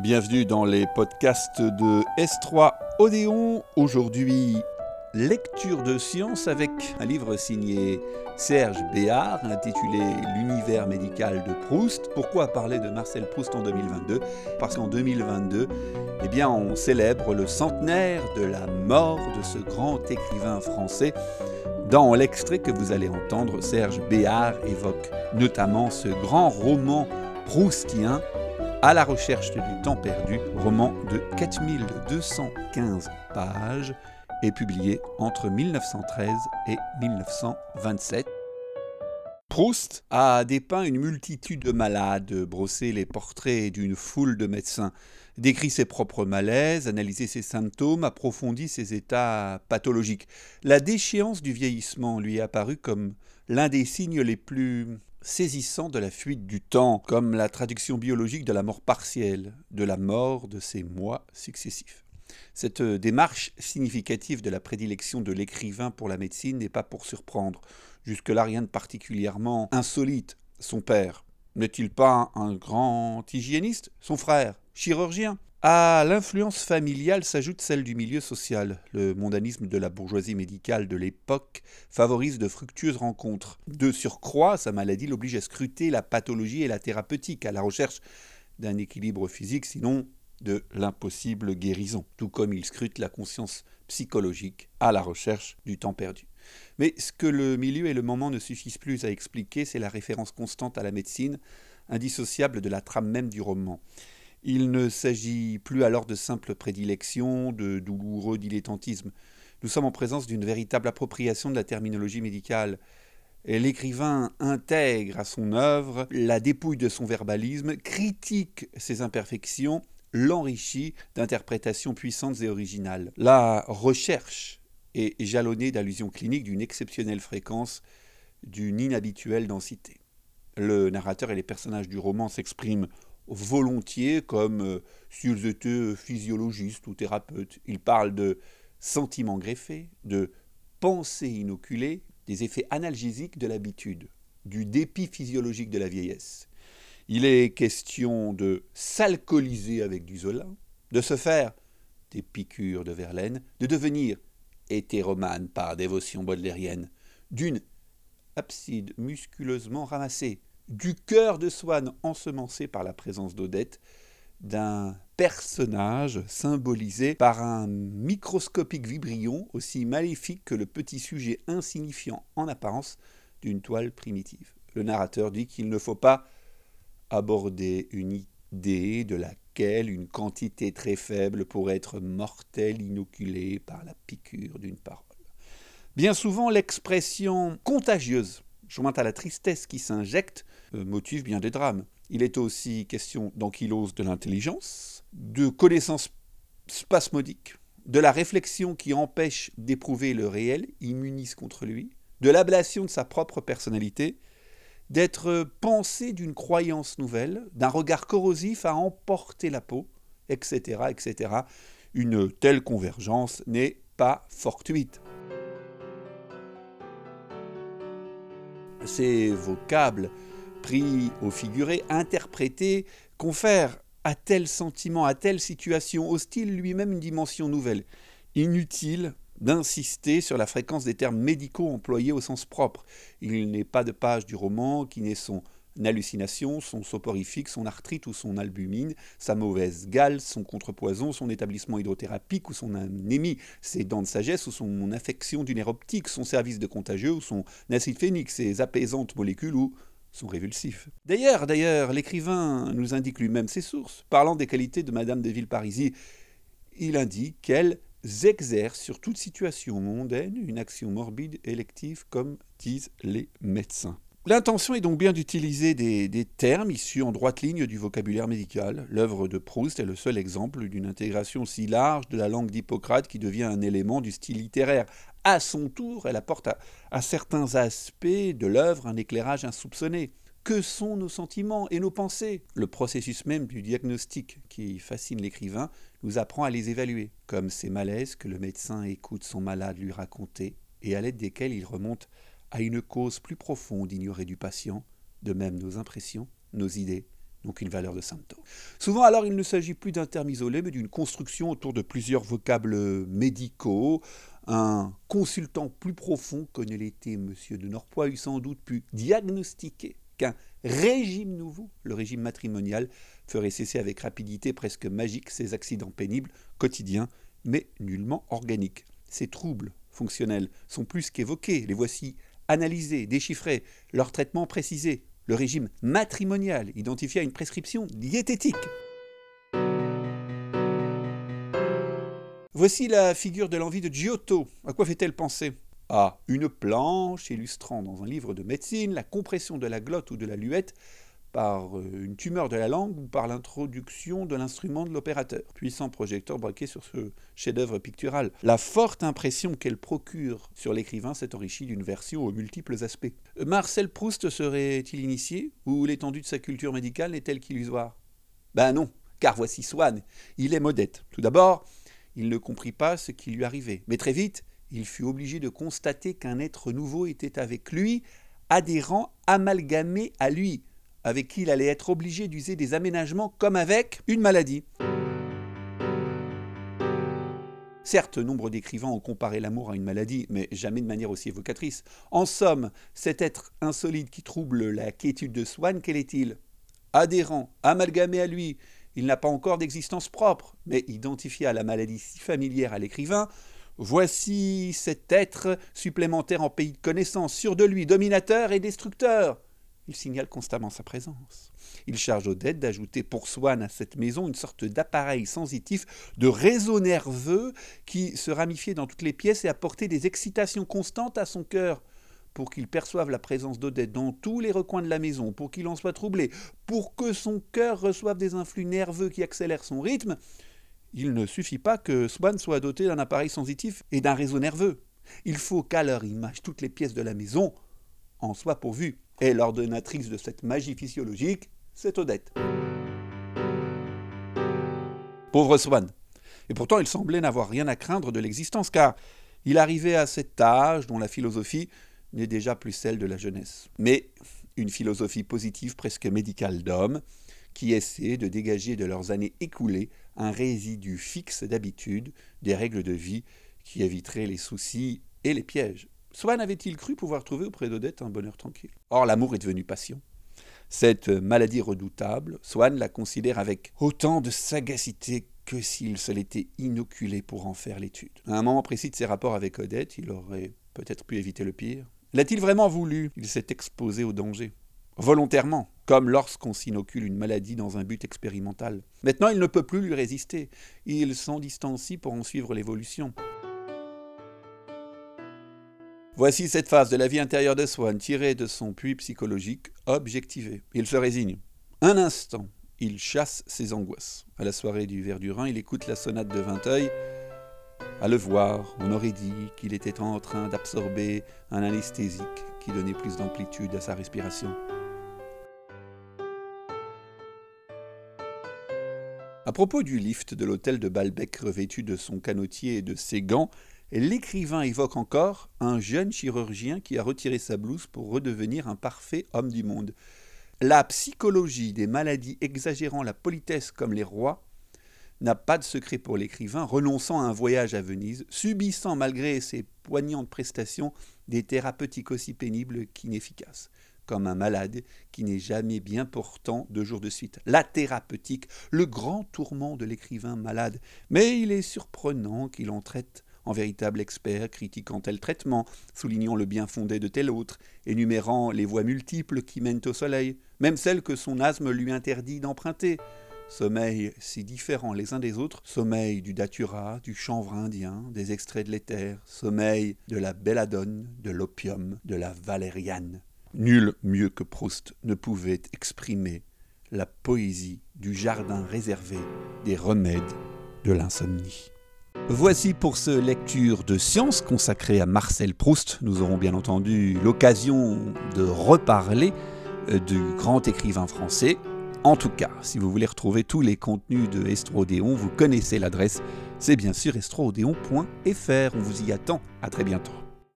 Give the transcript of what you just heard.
Bienvenue dans les podcasts de S3 Odéon. Aujourd'hui, lecture de science avec un livre signé Serge Béard intitulé L'univers médical de Proust. Pourquoi parler de Marcel Proust en 2022 Parce qu'en 2022, eh bien, on célèbre le centenaire de la mort de ce grand écrivain français. Dans l'extrait que vous allez entendre, Serge Béard évoque notamment ce grand roman proustien à la recherche du temps perdu, roman de 4215 pages, est publié entre 1913 et 1927. Proust a dépeint une multitude de malades, brossé les portraits d'une foule de médecins, décrit ses propres malaises, analysé ses symptômes, approfondi ses états pathologiques. La déchéance du vieillissement lui est apparue comme l'un des signes les plus saisissant de la fuite du temps, comme la traduction biologique de la mort partielle, de la mort de ces mois successifs. Cette démarche significative de la prédilection de l'écrivain pour la médecine n'est pas pour surprendre. Jusque-là, rien de particulièrement insolite. Son père n'est-il pas un grand hygiéniste? Son frère, chirurgien? À l'influence familiale s'ajoute celle du milieu social. Le mondanisme de la bourgeoisie médicale de l'époque favorise de fructueuses rencontres. De surcroît, sa maladie l'oblige à scruter la pathologie et la thérapeutique, à la recherche d'un équilibre physique, sinon de l'impossible guérison, tout comme il scrute la conscience psychologique à la recherche du temps perdu. Mais ce que le milieu et le moment ne suffisent plus à expliquer, c'est la référence constante à la médecine, indissociable de la trame même du roman. Il ne s'agit plus alors de simple prédilection, de douloureux dilettantisme. Nous sommes en présence d'une véritable appropriation de la terminologie médicale. L'écrivain intègre à son œuvre la dépouille de son verbalisme, critique ses imperfections, l'enrichit d'interprétations puissantes et originales. La recherche est jalonnée d'allusions cliniques d'une exceptionnelle fréquence, d'une inhabituelle densité. Le narrateur et les personnages du roman s'expriment volontiers comme euh, s'ils étaient physiologistes ou thérapeutes. Il parle de sentiments greffés, de pensées inoculées, des effets analgésiques de l'habitude, du dépit physiologique de la vieillesse. Il est question de s'alcooliser avec du Zola, de se faire des piqûres de Verlaine, de devenir hétéromane par dévotion baudelairienne, d'une abside musculeusement ramassée, du cœur de Swann ensemencé par la présence d'Odette, d'un personnage symbolisé par un microscopique vibrion aussi maléfique que le petit sujet insignifiant en apparence d'une toile primitive. Le narrateur dit qu'il ne faut pas aborder une idée de laquelle une quantité très faible pourrait être mortelle inoculée par la piqûre d'une parole. Bien souvent, l'expression contagieuse jointe à la tristesse qui s'injecte, euh, motive bien des drames. Il est aussi question d'ankylose de l'intelligence, de connaissances spasmodiques, de la réflexion qui empêche d'éprouver le réel, immunise contre lui, de l'ablation de sa propre personnalité, d'être pensé d'une croyance nouvelle, d'un regard corrosif à emporter la peau, etc., etc. Une telle convergence n'est pas fortuite. Ces vocables pris au figuré, interprétés, confèrent à tel sentiment, à telle situation hostile lui-même une dimension nouvelle. Inutile d'insister sur la fréquence des termes médicaux employés au sens propre. Il n'est pas de page du roman qui n'ait son hallucination, son soporifique, son arthrite ou son albumine, sa mauvaise gale, son contrepoison, son établissement hydrothérapique ou son anémie, ses dents de sagesse ou son infection du nerf optique, son service de contagieux ou son acide phénique, ses apaisantes molécules ou son révulsif. D'ailleurs, d'ailleurs, l'écrivain nous indique lui-même ses sources. Parlant des qualités de Madame de Villeparisis, il indique qu'elle exerce sur toute situation mondaine une action morbide élective, comme disent les médecins. L'intention est donc bien d'utiliser des, termes issus en droite ligne du vocabulaire médical. L'œuvre de Proust est le seul exemple d'une intégration si large de la langue d'Hippocrate qui devient un élément du style littéraire. À son tour, elle apporte à, certains aspects de l'œuvre un éclairage insoupçonné. Que sont nos sentiments et nos pensées? Le processus même du diagnostic qui fascine l'écrivain nous apprend à les évaluer, comme ces malaises que le médecin écoute son malade lui raconter et à l'aide desquels il remonte à une cause plus profonde ignorée du patient, de même nos impressions, nos idées donc une valeur de santo. Souvent alors il ne s'agit plus d'un terme isolé, mais d'une construction autour de plusieurs vocables médicaux. Un consultant plus profond que ne l'était M. de Norpois eût sans doute pu diagnostiquer qu'un régime nouveau, le régime matrimonial, ferait cesser avec rapidité presque magique ces accidents pénibles, quotidiens, mais nullement organiques. Ces troubles fonctionnels sont plus qu'évoqués, les voici analysés, déchiffrés, leur traitement précisé, le régime matrimonial identifié à une prescription diététique. Voici la figure de l'envie de Giotto. À quoi fait-elle penser? À une planche illustrant dans un livre de médecine la compression de la glotte ou de la luette par euh, une tumeur de la langue ou par l'introduction de l'instrument de l'opérateur. Puissant projecteur braqué sur ce chef-d'œuvre pictural. La forte impression qu'elle procure sur l'écrivain s'est enrichie d'une version aux multiples aspects. Marcel Proust serait-il initié ou l'étendue de sa culture médicale n'est-elle qu'illusoire? Ben non, car voici Swann. Il est modeste. Tout d'abord, il ne comprit pas ce qui lui arrivait. Mais très vite, il fut obligé de constater qu'un être nouveau était avec lui, adhérent, amalgamé à lui avec qui il allait être obligé d'user des aménagements comme avec une maladie. Certes, nombre d'écrivains ont comparé l'amour à une maladie, mais jamais de manière aussi évocatrice. En somme, cet être insolite qui trouble la quiétude de Swann, quel est-il? Adhérent, amalgamé à lui, il n'a pas encore d'existence propre, mais identifié à la maladie si familière à l'écrivain, voici cet être supplémentaire en pays de connaissance, sûr de lui, dominateur et destructeur. Il signale constamment sa présence. Il charge Odette d'ajouter pour Swann à cette maison une sorte d'appareil sensitif, de réseau nerveux qui se ramifiait dans toutes les pièces et apportait des excitations constantes à son cœur pour qu'il perçoive la présence d'Odette dans tous les recoins de la maison, pour qu'il en soit troublé, pour que son cœur reçoive des influx nerveux qui accélèrent son rythme, il ne suffit pas que Swann soit doté d'un appareil sensitif et d'un réseau nerveux. Il faut qu'à leur image toutes les pièces de la maison en soient pourvues. Et l'ordonnatrice de cette magie physiologique, c'est Odette. Pauvre Swann. Et pourtant, il semblait n'avoir rien à craindre de l'existence, car il arrivait à cet âge dont la philosophie n'est déjà plus celle de la jeunesse. Mais une philosophie positive presque médicale d'hommes, qui essaie de dégager de leurs années écoulées un résidu fixe d'habitude, des règles de vie qui éviteraient les soucis et les pièges. Swann avait-il cru pouvoir trouver auprès d'Odette un bonheur tranquille? Or, l'amour est devenu passion. Cette maladie redoutable, Swann la considère avec autant de sagacité que s'il se l'était inoculé pour en faire l'étude. À un moment précis de ses rapports avec Odette, il aurait peut-être pu éviter le pire. L'a-t-il vraiment voulu? Il s'est exposé au danger. Volontairement, comme lorsqu'on s'inocule une maladie dans un but expérimental. Maintenant, il ne peut plus lui résister. Il s'en distancie pour en suivre l'évolution. Voici cette phase de la vie intérieure de Swann tirée de son puits psychologique objectivé. Il se résigne. Un instant, il chasse ses angoisses. À la soirée du Verdurin, il écoute la sonate de Vinteuil. À le voir, on aurait dit qu'il était en train d'absorber un anesthésique qui donnait plus d'amplitude à sa respiration. À propos du lift de l'hôtel de Balbec revêtu de son canotier et de ses gants, l'écrivain évoque encore un jeune chirurgien qui a retiré sa blouse pour redevenir un parfait homme du monde. La psychologie des maladies exagérant la politesse comme les rois n'a pas de secret pour l'écrivain, renonçant à un voyage à Venise, subissant malgré ses poignantes prestations des thérapeutiques aussi pénibles qu'inefficaces, comme un malade qui n'est jamais bien portant deux jours de suite. La thérapeutique, le grand tourment de l'écrivain malade, mais il est surprenant qu'il en traite en véritable expert, critiquant tel traitement, soulignant le bien fondé de tel autre, énumérant les voies multiples qui mènent au soleil, même celles que son asthme lui interdit d'emprunter. Sommeil si différents les uns des autres, sommeil du datura, du chanvre indien, des extraits de l'éther, sommeil de la belladone, de l'opium, de la valériane. Nul mieux que Proust ne pouvait exprimer la poésie du jardin réservé des remèdes de l'insomnie. Voici pour ce lecture de science consacrée à Marcel Proust. Nous aurons bien entendu l'occasion de reparler euh, du grand écrivain français. En tout cas, si vous voulez retrouver tous les contenus de Estrodéon, vous connaissez l'adresse, c'est bien sûr estrodéon.fr. On vous y attend. À très bientôt.